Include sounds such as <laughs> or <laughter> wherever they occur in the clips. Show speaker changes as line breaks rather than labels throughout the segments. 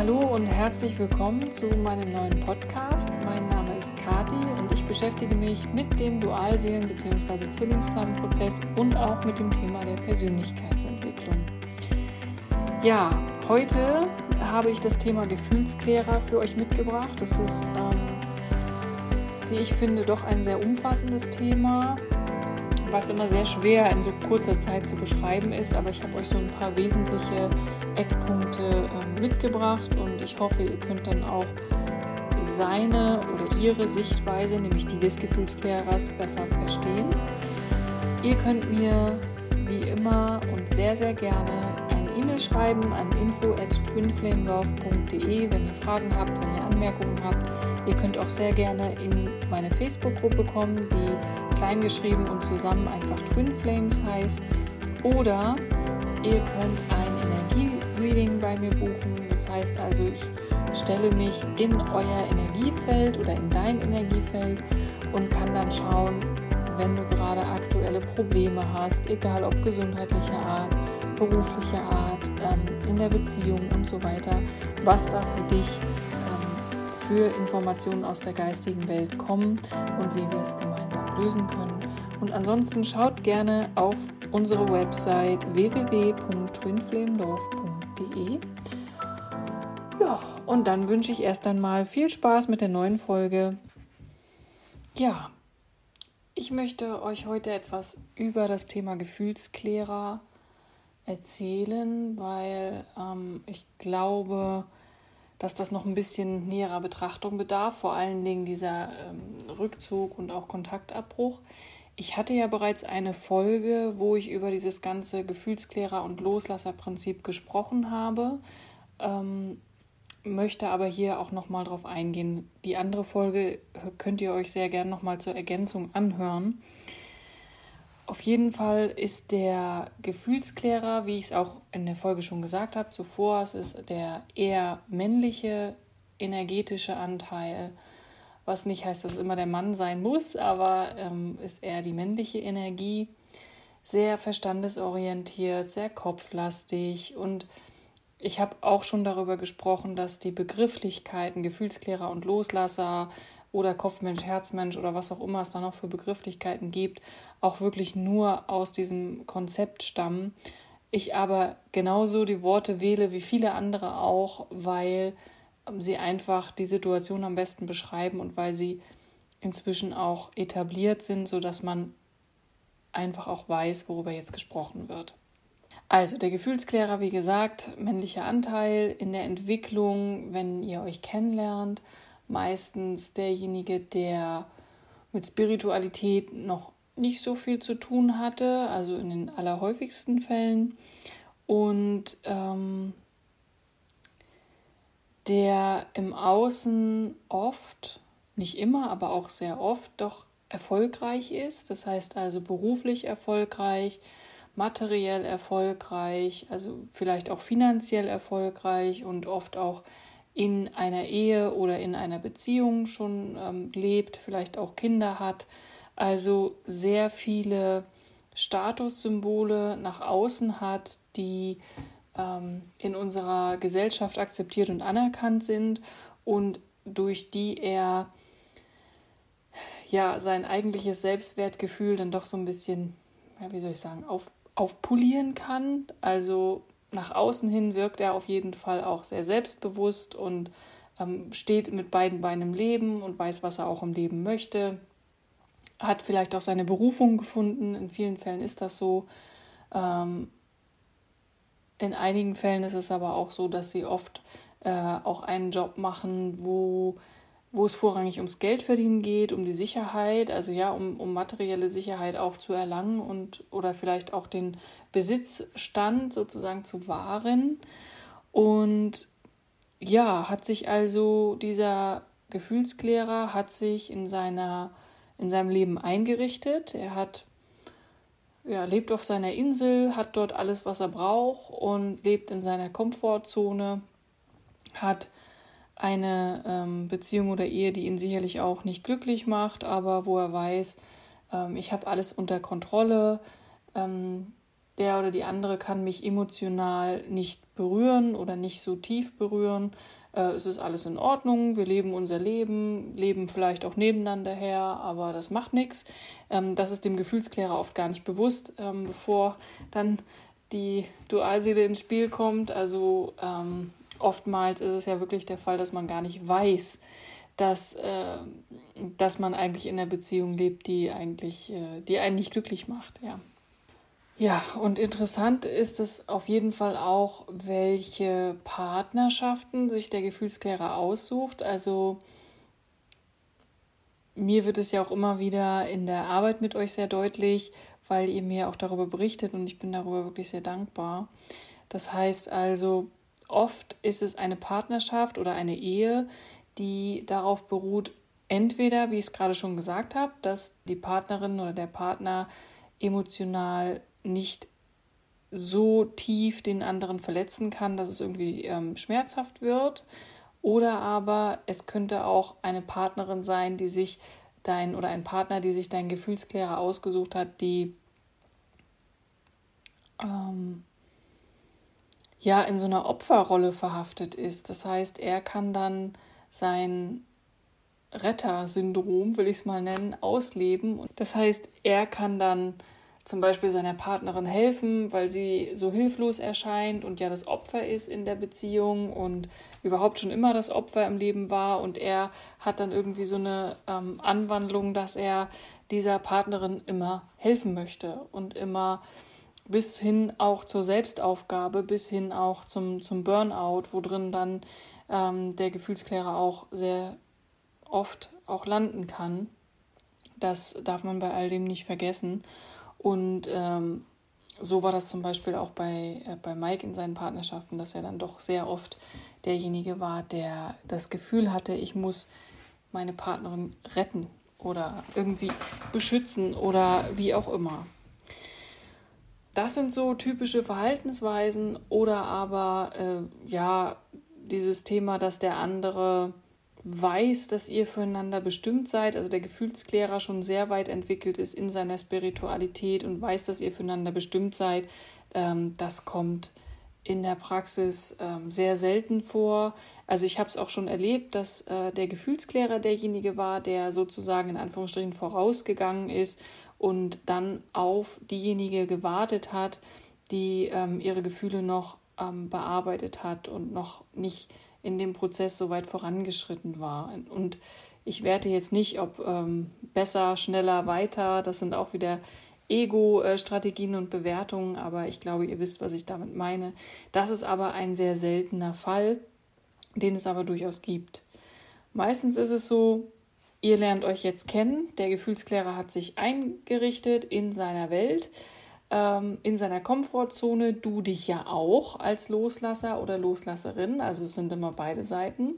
Hallo und herzlich willkommen zu meinem neuen Podcast. Mein Name ist Kati und ich beschäftige mich mit dem Dualseelen- bzw. Zwillingsflammenprozess und auch mit dem Thema der Persönlichkeitsentwicklung. Ja, heute habe ich das Thema Gefühlsklärer für euch mitgebracht. Das ist, ähm, wie ich finde, doch ein sehr umfassendes Thema was immer sehr schwer in so kurzer Zeit zu beschreiben ist, aber ich habe euch so ein paar wesentliche Eckpunkte äh, mitgebracht und ich hoffe, ihr könnt dann auch seine oder ihre Sichtweise, nämlich die des Gefühlsklärers, besser verstehen. Ihr könnt mir wie immer und sehr, sehr gerne E-Mail schreiben an info at twinflamelove.de, wenn ihr Fragen habt, wenn ihr Anmerkungen habt. Ihr könnt auch sehr gerne in meine Facebook-Gruppe kommen, die kleingeschrieben und zusammen einfach Twin Flames heißt. Oder ihr könnt ein Energie-Reading bei mir buchen. Das heißt also, ich stelle mich in euer Energiefeld oder in dein Energiefeld und kann dann schauen, wenn du gerade aktuelle Probleme hast, egal ob gesundheitlicher Art, beruflicher Art, ähm, in der Beziehung und so weiter, was da für dich für Informationen aus der geistigen Welt kommen und wie wir es gemeinsam lösen können. Und ansonsten schaut gerne auf unsere Website www.twinflamelove.de. Ja, und dann wünsche ich erst einmal viel Spaß mit der neuen Folge. Ja, ich möchte euch heute etwas über das Thema Gefühlsklärer erzählen, weil ähm, ich glaube, dass das noch ein bisschen näherer Betrachtung bedarf, vor allen Dingen dieser ähm, Rückzug und auch Kontaktabbruch. Ich hatte ja bereits eine Folge, wo ich über dieses ganze Gefühlsklärer- und Loslasserprinzip gesprochen habe, ähm, möchte aber hier auch nochmal drauf eingehen. Die andere Folge könnt ihr euch sehr gern nochmal zur Ergänzung anhören. Auf jeden Fall ist der Gefühlsklärer, wie ich es auch in der Folge schon gesagt habe zuvor, es ist der eher männliche energetische Anteil, was nicht heißt, dass es immer der Mann sein muss, aber ähm, ist eher die männliche Energie, sehr verstandesorientiert, sehr kopflastig und ich habe auch schon darüber gesprochen, dass die Begrifflichkeiten Gefühlsklärer und Loslasser oder Kopfmensch, Herzmensch oder was auch immer es da noch für Begrifflichkeiten gibt, auch wirklich nur aus diesem Konzept stammen. Ich aber genauso die Worte wähle wie viele andere auch, weil sie einfach die Situation am besten beschreiben und weil sie inzwischen auch etabliert sind, sodass man einfach auch weiß, worüber jetzt gesprochen wird. Also der Gefühlsklärer, wie gesagt, männlicher Anteil in der Entwicklung, wenn ihr euch kennenlernt, meistens derjenige, der mit Spiritualität noch nicht so viel zu tun hatte, also in den allerhäufigsten Fällen. Und ähm, der im Außen oft, nicht immer, aber auch sehr oft doch erfolgreich ist. Das heißt also beruflich erfolgreich, materiell erfolgreich, also vielleicht auch finanziell erfolgreich und oft auch in einer Ehe oder in einer Beziehung schon ähm, lebt, vielleicht auch Kinder hat, also sehr viele Statussymbole nach außen hat, die ähm, in unserer Gesellschaft akzeptiert und anerkannt sind und durch die er ja sein eigentliches Selbstwertgefühl dann doch so ein bisschen, ja, wie soll ich sagen, auf, aufpolieren kann. Also nach außen hin wirkt er auf jeden Fall auch sehr selbstbewusst und ähm, steht mit beiden Beinen im Leben und weiß, was er auch im Leben möchte. Hat vielleicht auch seine Berufung gefunden. In vielen Fällen ist das so. Ähm, in einigen Fällen ist es aber auch so, dass sie oft äh, auch einen Job machen, wo wo es vorrangig ums Geldverdienen geht, um die Sicherheit, also ja, um, um materielle Sicherheit auch zu erlangen und oder vielleicht auch den Besitzstand sozusagen zu wahren. Und ja, hat sich also dieser Gefühlsklärer hat sich in seiner in seinem Leben eingerichtet. Er hat ja, lebt auf seiner Insel, hat dort alles, was er braucht und lebt in seiner Komfortzone, hat eine ähm, Beziehung oder Ehe, die ihn sicherlich auch nicht glücklich macht, aber wo er weiß, ähm, ich habe alles unter Kontrolle. Ähm, der oder die andere kann mich emotional nicht berühren oder nicht so tief berühren. Äh, es ist alles in Ordnung, wir leben unser Leben, leben vielleicht auch nebeneinander her, aber das macht nichts. Ähm, das ist dem Gefühlsklärer oft gar nicht bewusst, ähm, bevor dann die Dualseele ins Spiel kommt. Also ähm, oftmals ist es ja wirklich der Fall, dass man gar nicht weiß, dass, äh, dass man eigentlich in einer Beziehung lebt, die eigentlich, äh, die einen nicht glücklich macht, ja. Ja, und interessant ist es auf jeden Fall auch, welche Partnerschaften sich der Gefühlsklärer aussucht. Also mir wird es ja auch immer wieder in der Arbeit mit euch sehr deutlich, weil ihr mir auch darüber berichtet und ich bin darüber wirklich sehr dankbar. Das heißt also, oft ist es eine Partnerschaft oder eine Ehe, die darauf beruht, entweder, wie ich es gerade schon gesagt habe, dass die Partnerin oder der Partner emotional nicht so tief den anderen verletzen kann, dass es irgendwie ähm, schmerzhaft wird. Oder aber es könnte auch eine Partnerin sein, die sich dein oder ein Partner, die sich dein Gefühlsklärer ausgesucht hat, die ähm, ja in so einer Opferrolle verhaftet ist. Das heißt, er kann dann sein Retter-Syndrom, will ich es mal nennen, ausleben. Das heißt, er kann dann zum Beispiel seiner Partnerin helfen, weil sie so hilflos erscheint und ja das Opfer ist in der Beziehung und überhaupt schon immer das Opfer im Leben war und er hat dann irgendwie so eine ähm, Anwandlung, dass er dieser Partnerin immer helfen möchte und immer bis hin auch zur Selbstaufgabe, bis hin auch zum, zum Burnout, wo drin dann ähm, der Gefühlsklärer auch sehr oft auch landen kann. Das darf man bei all dem nicht vergessen. Und ähm, so war das zum Beispiel auch bei, äh, bei Mike in seinen Partnerschaften, dass er dann doch sehr oft derjenige war, der das Gefühl hatte, ich muss meine Partnerin retten oder irgendwie beschützen oder wie auch immer. Das sind so typische Verhaltensweisen oder aber äh, ja dieses Thema, dass der andere weiß, dass ihr füreinander bestimmt seid, also der Gefühlsklärer schon sehr weit entwickelt ist in seiner Spiritualität und weiß, dass ihr füreinander bestimmt seid, ähm, das kommt in der Praxis ähm, sehr selten vor. Also ich habe es auch schon erlebt, dass äh, der Gefühlsklärer derjenige war, der sozusagen in Anführungsstrichen vorausgegangen ist und dann auf diejenige gewartet hat, die ähm, ihre Gefühle noch ähm, bearbeitet hat und noch nicht in dem Prozess so weit vorangeschritten war. Und ich werte jetzt nicht, ob ähm, besser, schneller, weiter. Das sind auch wieder Ego-Strategien und Bewertungen, aber ich glaube, ihr wisst, was ich damit meine. Das ist aber ein sehr seltener Fall, den es aber durchaus gibt. Meistens ist es so, ihr lernt euch jetzt kennen, der Gefühlsklärer hat sich eingerichtet in seiner Welt ähm, in seiner Komfortzone, du dich ja auch als Loslasser oder Loslasserin, also es sind immer beide Seiten.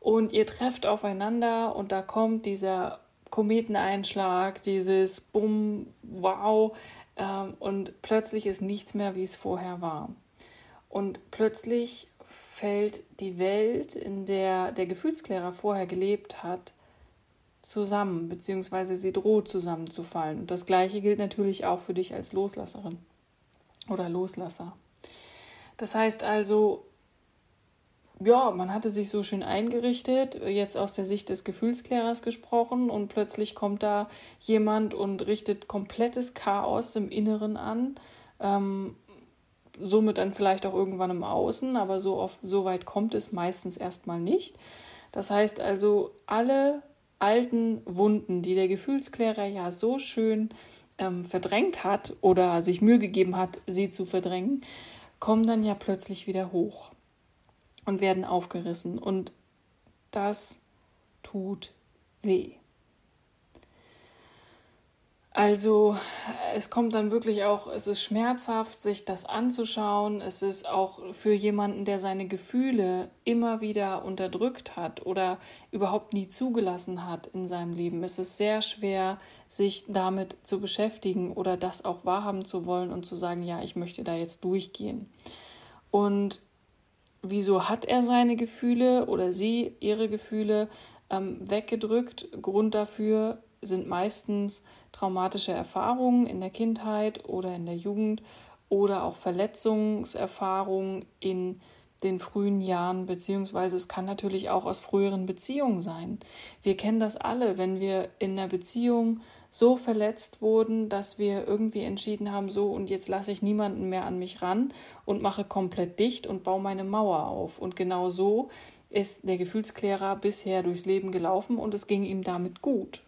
Und ihr trefft aufeinander und da kommt dieser Kometeneinschlag, dieses Bumm, wow, ähm, und plötzlich ist nichts mehr, wie es vorher war. Und plötzlich fällt die Welt, in der der Gefühlsklärer vorher gelebt hat, zusammen, beziehungsweise sie droht zusammenzufallen. Und das Gleiche gilt natürlich auch für dich als Loslasserin oder Loslasser. Das heißt also, ja, man hatte sich so schön eingerichtet, jetzt aus der Sicht des Gefühlsklärers gesprochen, und plötzlich kommt da jemand und richtet komplettes Chaos im Inneren an. Ähm, somit dann vielleicht auch irgendwann im Außen, aber so, oft, so weit kommt es meistens erstmal nicht. Das heißt also, alle alten Wunden, die der Gefühlsklärer ja so schön ähm, verdrängt hat oder sich Mühe gegeben hat, sie zu verdrängen, kommen dann ja plötzlich wieder hoch und werden aufgerissen. Und das tut weh. Also es kommt dann wirklich auch, es ist schmerzhaft, sich das anzuschauen. Es ist auch für jemanden, der seine Gefühle immer wieder unterdrückt hat oder überhaupt nie zugelassen hat in seinem Leben. Es ist sehr schwer, sich damit zu beschäftigen oder das auch wahrhaben zu wollen und zu sagen, ja, ich möchte da jetzt durchgehen. Und wieso hat er seine Gefühle oder sie ihre Gefühle ähm, weggedrückt? Grund dafür sind meistens traumatische Erfahrungen in der Kindheit oder in der Jugend oder auch Verletzungserfahrungen in den frühen Jahren, beziehungsweise es kann natürlich auch aus früheren Beziehungen sein. Wir kennen das alle, wenn wir in einer Beziehung so verletzt wurden, dass wir irgendwie entschieden haben, so und jetzt lasse ich niemanden mehr an mich ran und mache komplett dicht und baue meine Mauer auf. Und genau so ist der Gefühlsklärer bisher durchs Leben gelaufen und es ging ihm damit gut.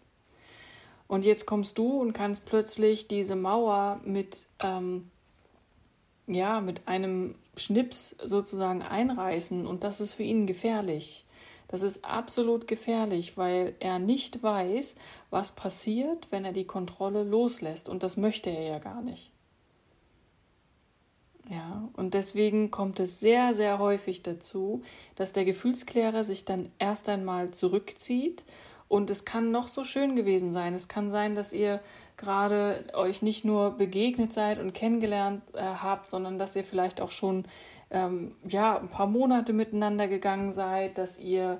Und jetzt kommst du und kannst plötzlich diese Mauer mit ähm, ja, mit einem Schnips sozusagen einreißen und das ist für ihn gefährlich. Das ist absolut gefährlich, weil er nicht weiß, was passiert, wenn er die Kontrolle loslässt und das möchte er ja gar nicht. Ja, und deswegen kommt es sehr, sehr häufig dazu, dass der Gefühlsklärer sich dann erst einmal zurückzieht und es kann noch so schön gewesen sein. Es kann sein, dass ihr gerade euch nicht nur begegnet seid und kennengelernt äh, habt, sondern dass ihr vielleicht auch schon ähm, ja, ein paar Monate miteinander gegangen seid, dass ihr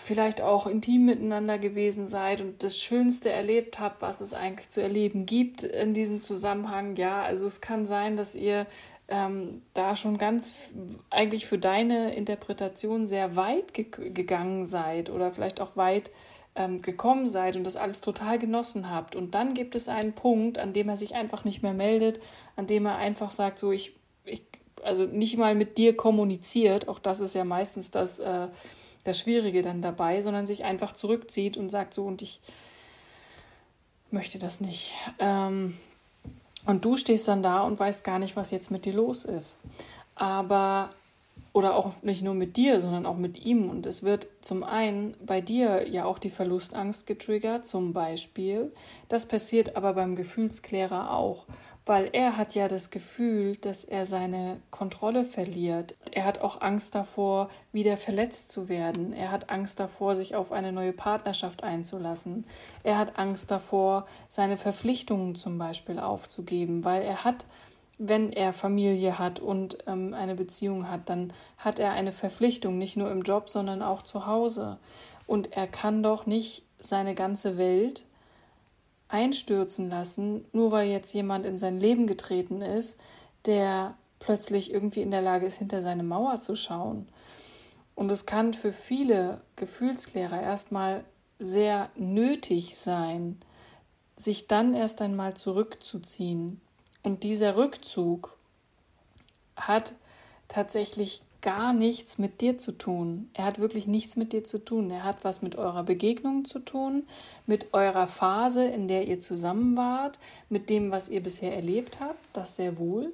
vielleicht auch intim miteinander gewesen seid und das Schönste erlebt habt, was es eigentlich zu erleben gibt in diesem Zusammenhang. Ja, also es kann sein, dass ihr ähm, da schon ganz eigentlich für deine Interpretation sehr weit ge gegangen seid oder vielleicht auch weit ähm, gekommen seid und das alles total genossen habt. Und dann gibt es einen Punkt, an dem er sich einfach nicht mehr meldet, an dem er einfach sagt, so ich, ich also nicht mal mit dir kommuniziert, auch das ist ja meistens das, äh, das Schwierige dann dabei, sondern sich einfach zurückzieht und sagt so und ich möchte das nicht. Ähm, und du stehst dann da und weißt gar nicht, was jetzt mit dir los ist. Aber oder auch nicht nur mit dir, sondern auch mit ihm. Und es wird zum einen bei dir ja auch die Verlustangst getriggert, zum Beispiel. Das passiert aber beim Gefühlsklärer auch, weil er hat ja das Gefühl, dass er seine Kontrolle verliert. Er hat auch Angst davor, wieder verletzt zu werden. Er hat Angst davor, sich auf eine neue Partnerschaft einzulassen. Er hat Angst davor, seine Verpflichtungen zum Beispiel aufzugeben, weil er hat wenn er Familie hat und ähm, eine Beziehung hat, dann hat er eine Verpflichtung, nicht nur im Job, sondern auch zu Hause. Und er kann doch nicht seine ganze Welt einstürzen lassen, nur weil jetzt jemand in sein Leben getreten ist, der plötzlich irgendwie in der Lage ist, hinter seine Mauer zu schauen. Und es kann für viele Gefühlsklärer erstmal sehr nötig sein, sich dann erst einmal zurückzuziehen, und dieser Rückzug hat tatsächlich gar nichts mit dir zu tun. Er hat wirklich nichts mit dir zu tun. Er hat was mit eurer Begegnung zu tun, mit eurer Phase, in der ihr zusammen wart, mit dem, was ihr bisher erlebt habt, das sehr wohl.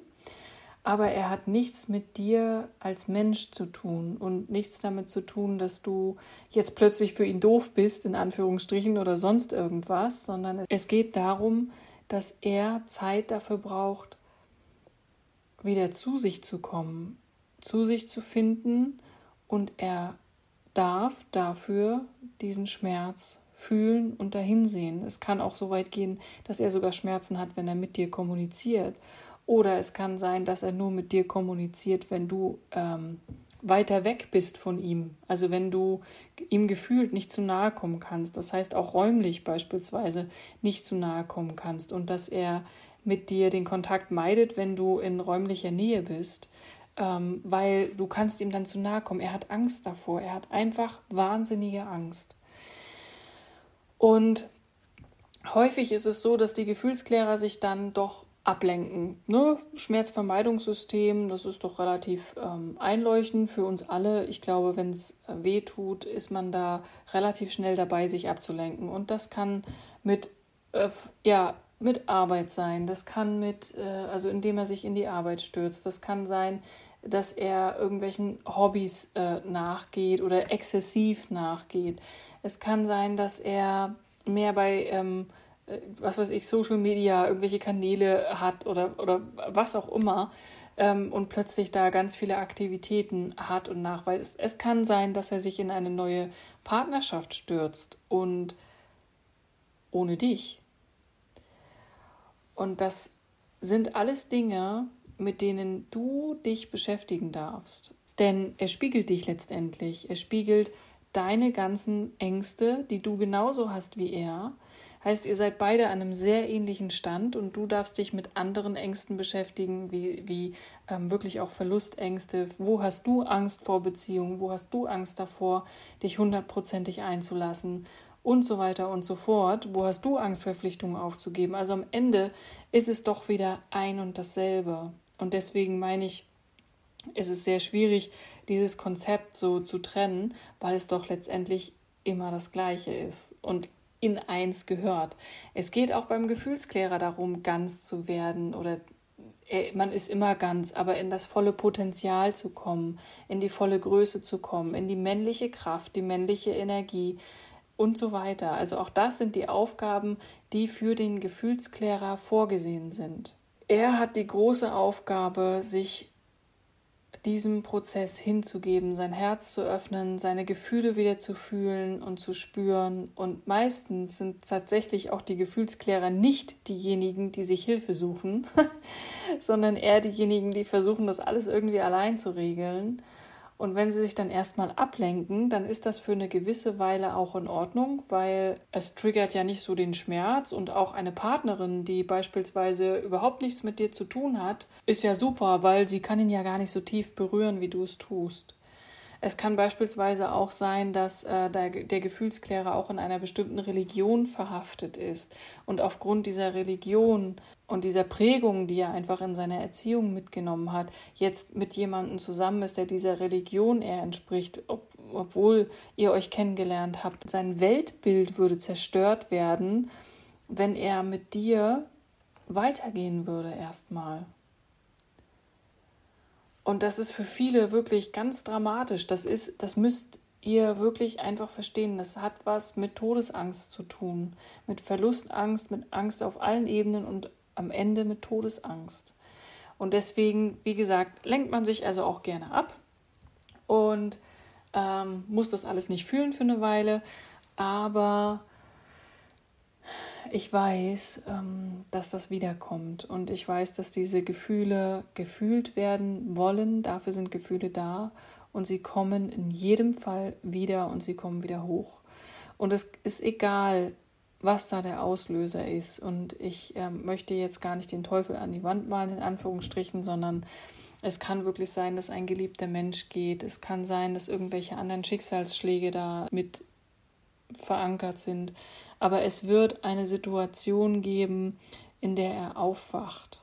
Aber er hat nichts mit dir als Mensch zu tun und nichts damit zu tun, dass du jetzt plötzlich für ihn doof bist, in Anführungsstrichen oder sonst irgendwas, sondern es geht darum, dass er Zeit dafür braucht, wieder zu sich zu kommen, zu sich zu finden und er darf dafür diesen Schmerz fühlen und dahinsehen. Es kann auch so weit gehen, dass er sogar Schmerzen hat, wenn er mit dir kommuniziert. Oder es kann sein, dass er nur mit dir kommuniziert, wenn du ähm, weiter weg bist von ihm. Also wenn du ihm gefühlt nicht zu nahe kommen kannst, das heißt auch räumlich beispielsweise nicht zu nahe kommen kannst und dass er mit dir den Kontakt meidet, wenn du in räumlicher Nähe bist, ähm, weil du kannst ihm dann zu nahe kommen. Er hat Angst davor, er hat einfach wahnsinnige Angst. Und häufig ist es so, dass die Gefühlsklärer sich dann doch ablenken. Ne? Schmerzvermeidungssystem, das ist doch relativ ähm, einleuchtend für uns alle. Ich glaube, wenn es äh, weh tut, ist man da relativ schnell dabei, sich abzulenken. Und das kann mit, äh, ja, mit Arbeit sein. Das kann mit, äh, also indem er sich in die Arbeit stürzt. Das kann sein, dass er irgendwelchen Hobbys äh, nachgeht oder exzessiv nachgeht. Es kann sein, dass er mehr bei ähm, äh, was weiß ich, Social Media, irgendwelche Kanäle hat oder, oder was auch immer ähm, und plötzlich da ganz viele Aktivitäten hat und nach, weil es, es kann sein, dass er sich in eine neue Partnerschaft stürzt und ohne dich. Und das sind alles Dinge, mit denen du dich beschäftigen darfst. Denn er spiegelt dich letztendlich. Er spiegelt deine ganzen Ängste, die du genauso hast wie er Heißt, ihr seid beide an einem sehr ähnlichen Stand und du darfst dich mit anderen Ängsten beschäftigen, wie, wie ähm, wirklich auch Verlustängste. Wo hast du Angst vor Beziehungen? Wo hast du Angst davor, dich hundertprozentig einzulassen? Und so weiter und so fort. Wo hast du Angst, Verpflichtungen aufzugeben? Also am Ende ist es doch wieder ein und dasselbe. Und deswegen meine ich, ist es sehr schwierig, dieses Konzept so zu trennen, weil es doch letztendlich immer das Gleiche ist. Und in eins gehört. Es geht auch beim Gefühlsklärer darum, ganz zu werden oder äh, man ist immer ganz, aber in das volle Potenzial zu kommen, in die volle Größe zu kommen, in die männliche Kraft, die männliche Energie und so weiter. Also auch das sind die Aufgaben, die für den Gefühlsklärer vorgesehen sind. Er hat die große Aufgabe, sich diesem Prozess hinzugeben, sein Herz zu öffnen, seine Gefühle wieder zu fühlen und zu spüren. Und meistens sind tatsächlich auch die Gefühlsklärer nicht diejenigen, die sich Hilfe suchen, <laughs> sondern eher diejenigen, die versuchen, das alles irgendwie allein zu regeln. Und wenn sie sich dann erstmal ablenken, dann ist das für eine gewisse Weile auch in Ordnung, weil es triggert ja nicht so den Schmerz und auch eine Partnerin, die beispielsweise überhaupt nichts mit dir zu tun hat, ist ja super, weil sie kann ihn ja gar nicht so tief berühren, wie du es tust. Es kann beispielsweise auch sein, dass äh, der, der Gefühlsklärer auch in einer bestimmten Religion verhaftet ist und aufgrund dieser Religion und dieser Prägung, die er einfach in seiner Erziehung mitgenommen hat, jetzt mit jemandem zusammen ist, der dieser Religion eher entspricht, ob, obwohl ihr euch kennengelernt habt. Sein Weltbild würde zerstört werden, wenn er mit dir weitergehen würde erstmal. Und das ist für viele wirklich ganz dramatisch. Das ist, das müsst ihr wirklich einfach verstehen. Das hat was mit Todesangst zu tun, mit Verlustangst, mit Angst auf allen Ebenen und am Ende mit Todesangst. Und deswegen, wie gesagt, lenkt man sich also auch gerne ab und ähm, muss das alles nicht fühlen für eine Weile. Aber ich weiß, ähm, dass das wiederkommt und ich weiß, dass diese Gefühle gefühlt werden wollen. Dafür sind Gefühle da und sie kommen in jedem Fall wieder und sie kommen wieder hoch. Und es ist egal, was da der Auslöser ist. Und ich äh, möchte jetzt gar nicht den Teufel an die Wand malen, in Anführungsstrichen, sondern es kann wirklich sein, dass ein geliebter Mensch geht. Es kann sein, dass irgendwelche anderen Schicksalsschläge da mit verankert sind aber es wird eine Situation geben, in der er aufwacht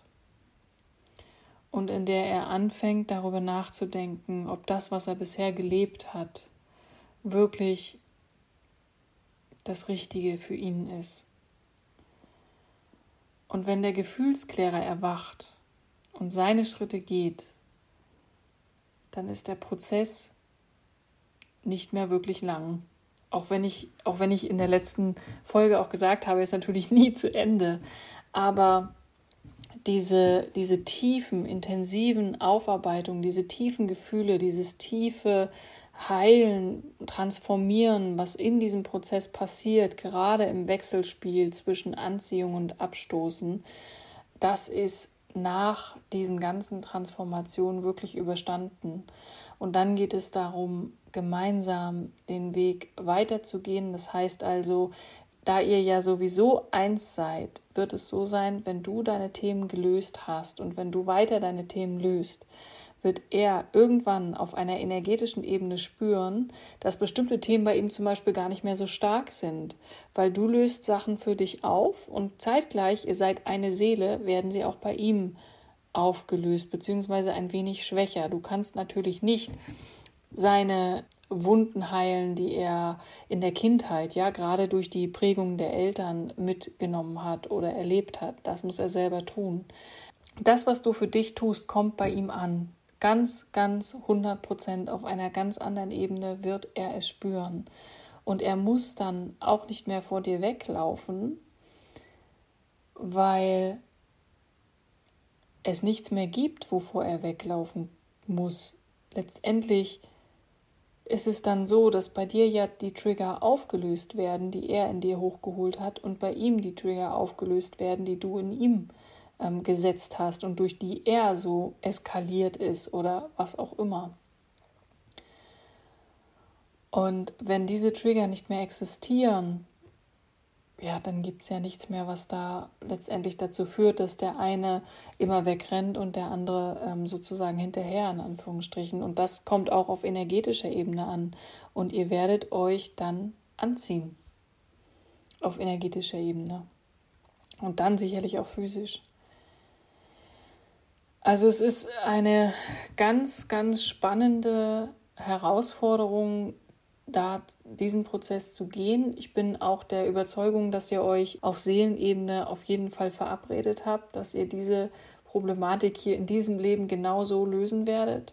und in der er anfängt darüber nachzudenken, ob das, was er bisher gelebt hat, wirklich das Richtige für ihn ist. Und wenn der Gefühlsklärer erwacht und seine Schritte geht, dann ist der Prozess nicht mehr wirklich lang auch wenn ich, auch wenn ich in der letzten Folge auch gesagt habe, ist natürlich <laughs> nie zu Ende. Aber diese, diese tiefen, intensiven Aufarbeitungen, diese tiefen Gefühle, dieses tiefe Heilen, Transformieren, was in diesem Prozess passiert, gerade im Wechselspiel zwischen Anziehung und Abstoßen, das ist nach diesen ganzen Transformationen wirklich überstanden. Und dann geht es darum, gemeinsam den Weg weiterzugehen. Das heißt also, da ihr ja sowieso eins seid, wird es so sein, wenn du deine Themen gelöst hast und wenn du weiter deine Themen löst, wird er irgendwann auf einer energetischen Ebene spüren, dass bestimmte Themen bei ihm zum Beispiel gar nicht mehr so stark sind, weil du löst Sachen für dich auf und zeitgleich, ihr seid eine Seele, werden sie auch bei ihm aufgelöst, beziehungsweise ein wenig schwächer. Du kannst natürlich nicht seine Wunden heilen, die er in der Kindheit, ja, gerade durch die Prägung der Eltern mitgenommen hat oder erlebt hat. Das muss er selber tun. Das, was du für dich tust, kommt bei ihm an. Ganz, ganz 100 Prozent auf einer ganz anderen Ebene wird er es spüren. Und er muss dann auch nicht mehr vor dir weglaufen, weil es nichts mehr gibt, wovor er weglaufen muss. Letztendlich ist es dann so, dass bei dir ja die Trigger aufgelöst werden, die er in dir hochgeholt hat, und bei ihm die Trigger aufgelöst werden, die du in ihm ähm, gesetzt hast und durch die er so eskaliert ist oder was auch immer. Und wenn diese Trigger nicht mehr existieren, ja, dann gibt es ja nichts mehr, was da letztendlich dazu führt, dass der eine immer wegrennt und der andere ähm, sozusagen hinterher, in Anführungsstrichen. Und das kommt auch auf energetischer Ebene an. Und ihr werdet euch dann anziehen. Auf energetischer Ebene. Und dann sicherlich auch physisch. Also es ist eine ganz, ganz spannende Herausforderung, da diesen Prozess zu gehen. Ich bin auch der Überzeugung, dass ihr euch auf Seelenebene auf jeden Fall verabredet habt, dass ihr diese Problematik hier in diesem Leben genauso lösen werdet.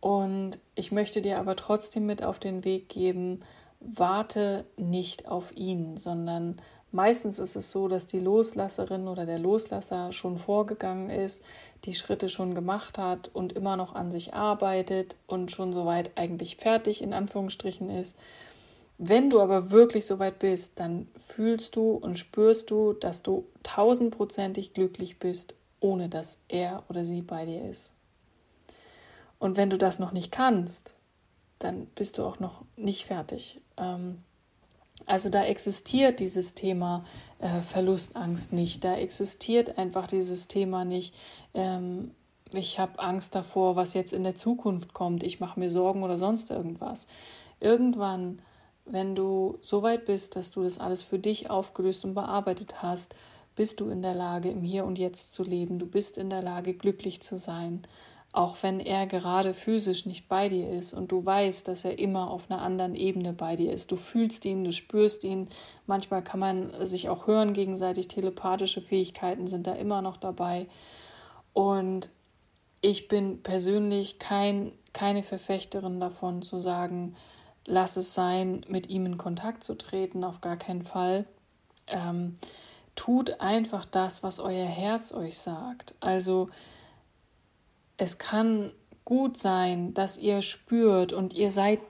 Und ich möchte dir aber trotzdem mit auf den Weg geben, warte nicht auf ihn, sondern Meistens ist es so, dass die Loslasserin oder der Loslasser schon vorgegangen ist, die Schritte schon gemacht hat und immer noch an sich arbeitet und schon soweit eigentlich fertig in Anführungsstrichen ist. Wenn du aber wirklich soweit bist, dann fühlst du und spürst du, dass du tausendprozentig glücklich bist, ohne dass er oder sie bei dir ist. Und wenn du das noch nicht kannst, dann bist du auch noch nicht fertig. Ähm, also da existiert dieses Thema äh, Verlustangst nicht. Da existiert einfach dieses Thema nicht. Ähm, ich habe Angst davor, was jetzt in der Zukunft kommt. Ich mache mir Sorgen oder sonst irgendwas. Irgendwann, wenn du so weit bist, dass du das alles für dich aufgelöst und bearbeitet hast, bist du in der Lage, im Hier und Jetzt zu leben. Du bist in der Lage, glücklich zu sein auch wenn er gerade physisch nicht bei dir ist und du weißt, dass er immer auf einer anderen Ebene bei dir ist. Du fühlst ihn, du spürst ihn. Manchmal kann man sich auch hören gegenseitig. Telepathische Fähigkeiten sind da immer noch dabei. Und ich bin persönlich kein, keine Verfechterin davon zu sagen, lass es sein, mit ihm in Kontakt zu treten, auf gar keinen Fall. Ähm, tut einfach das, was euer Herz euch sagt. Also es kann gut sein, dass ihr spürt und ihr seid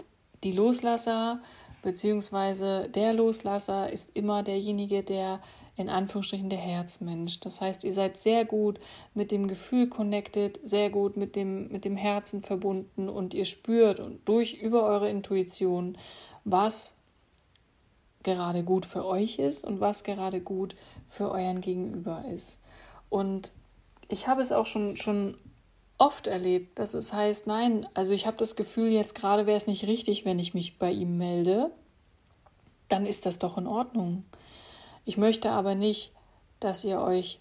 die Loslasser, beziehungsweise der Loslasser ist immer derjenige, der in Anführungsstrichen der Herzmensch. Das heißt, ihr seid sehr gut mit dem Gefühl connected, sehr gut mit dem, mit dem Herzen verbunden und ihr spürt und durch über eure Intuition, was gerade gut für euch ist und was gerade gut für euren Gegenüber ist. Und ich habe es auch schon, schon oft erlebt, dass es heißt, nein, also ich habe das Gefühl, jetzt gerade wäre es nicht richtig, wenn ich mich bei ihm melde, dann ist das doch in Ordnung. Ich möchte aber nicht, dass ihr euch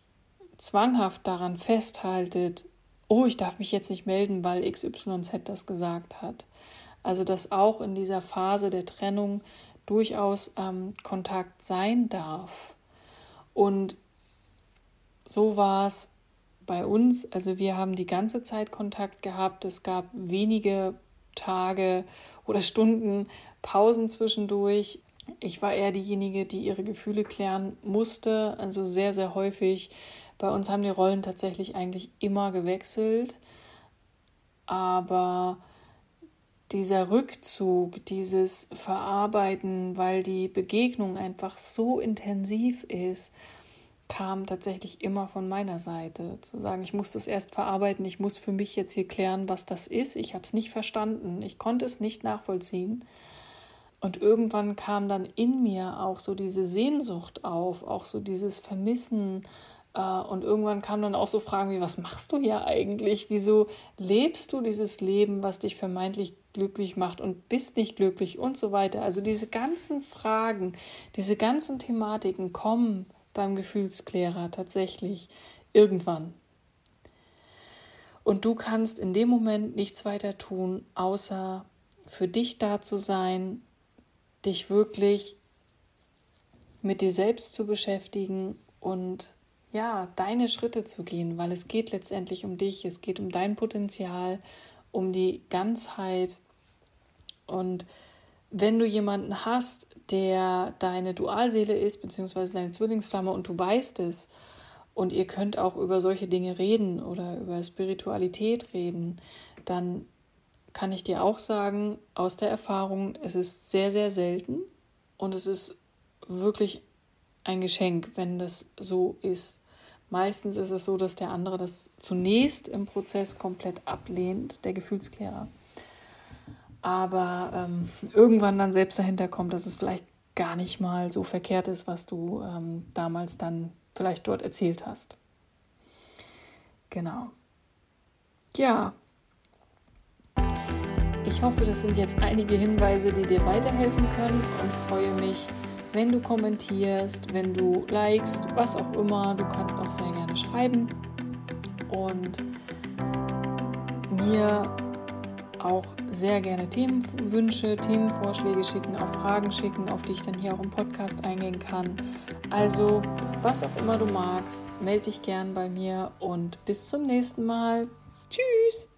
zwanghaft daran festhaltet, oh, ich darf mich jetzt nicht melden, weil XYZ das gesagt hat. Also dass auch in dieser Phase der Trennung durchaus ähm, Kontakt sein darf. Und so war es bei uns, also wir haben die ganze Zeit Kontakt gehabt. Es gab wenige Tage oder Stunden Pausen zwischendurch. Ich war eher diejenige, die ihre Gefühle klären musste, also sehr, sehr häufig. Bei uns haben die Rollen tatsächlich eigentlich immer gewechselt. Aber dieser Rückzug, dieses Verarbeiten, weil die Begegnung einfach so intensiv ist, kam tatsächlich immer von meiner Seite. Zu sagen, ich muss das erst verarbeiten, ich muss für mich jetzt hier klären, was das ist. Ich habe es nicht verstanden, ich konnte es nicht nachvollziehen. Und irgendwann kam dann in mir auch so diese Sehnsucht auf, auch so dieses Vermissen. Äh, und irgendwann kamen dann auch so Fragen wie, was machst du hier eigentlich? Wieso lebst du dieses Leben, was dich vermeintlich glücklich macht und bist nicht glücklich und so weiter? Also diese ganzen Fragen, diese ganzen Thematiken kommen beim Gefühlsklärer tatsächlich irgendwann. Und du kannst in dem Moment nichts weiter tun, außer für dich da zu sein, dich wirklich mit dir selbst zu beschäftigen und ja, deine Schritte zu gehen, weil es geht letztendlich um dich, es geht um dein Potenzial, um die Ganzheit. Und wenn du jemanden hast, der deine Dualseele ist, beziehungsweise deine Zwillingsflamme und du weißt es, und ihr könnt auch über solche Dinge reden oder über Spiritualität reden, dann kann ich dir auch sagen, aus der Erfahrung, es ist sehr, sehr selten und es ist wirklich ein Geschenk, wenn das so ist. Meistens ist es so, dass der andere das zunächst im Prozess komplett ablehnt, der Gefühlsklärer aber ähm, irgendwann dann selbst dahinter kommt, dass es vielleicht gar nicht mal so verkehrt ist, was du ähm, damals dann vielleicht dort erzählt hast. Genau. Ja. Ich hoffe, das sind jetzt einige Hinweise, die dir weiterhelfen können und freue mich, wenn du kommentierst, wenn du likest, was auch immer. Du kannst auch sehr gerne schreiben und mir auch sehr gerne Themenwünsche, Themenvorschläge schicken, auch Fragen schicken, auf die ich dann hier auch im Podcast eingehen kann. Also, was auch immer du magst, melde dich gern bei mir und bis zum nächsten Mal. Tschüss!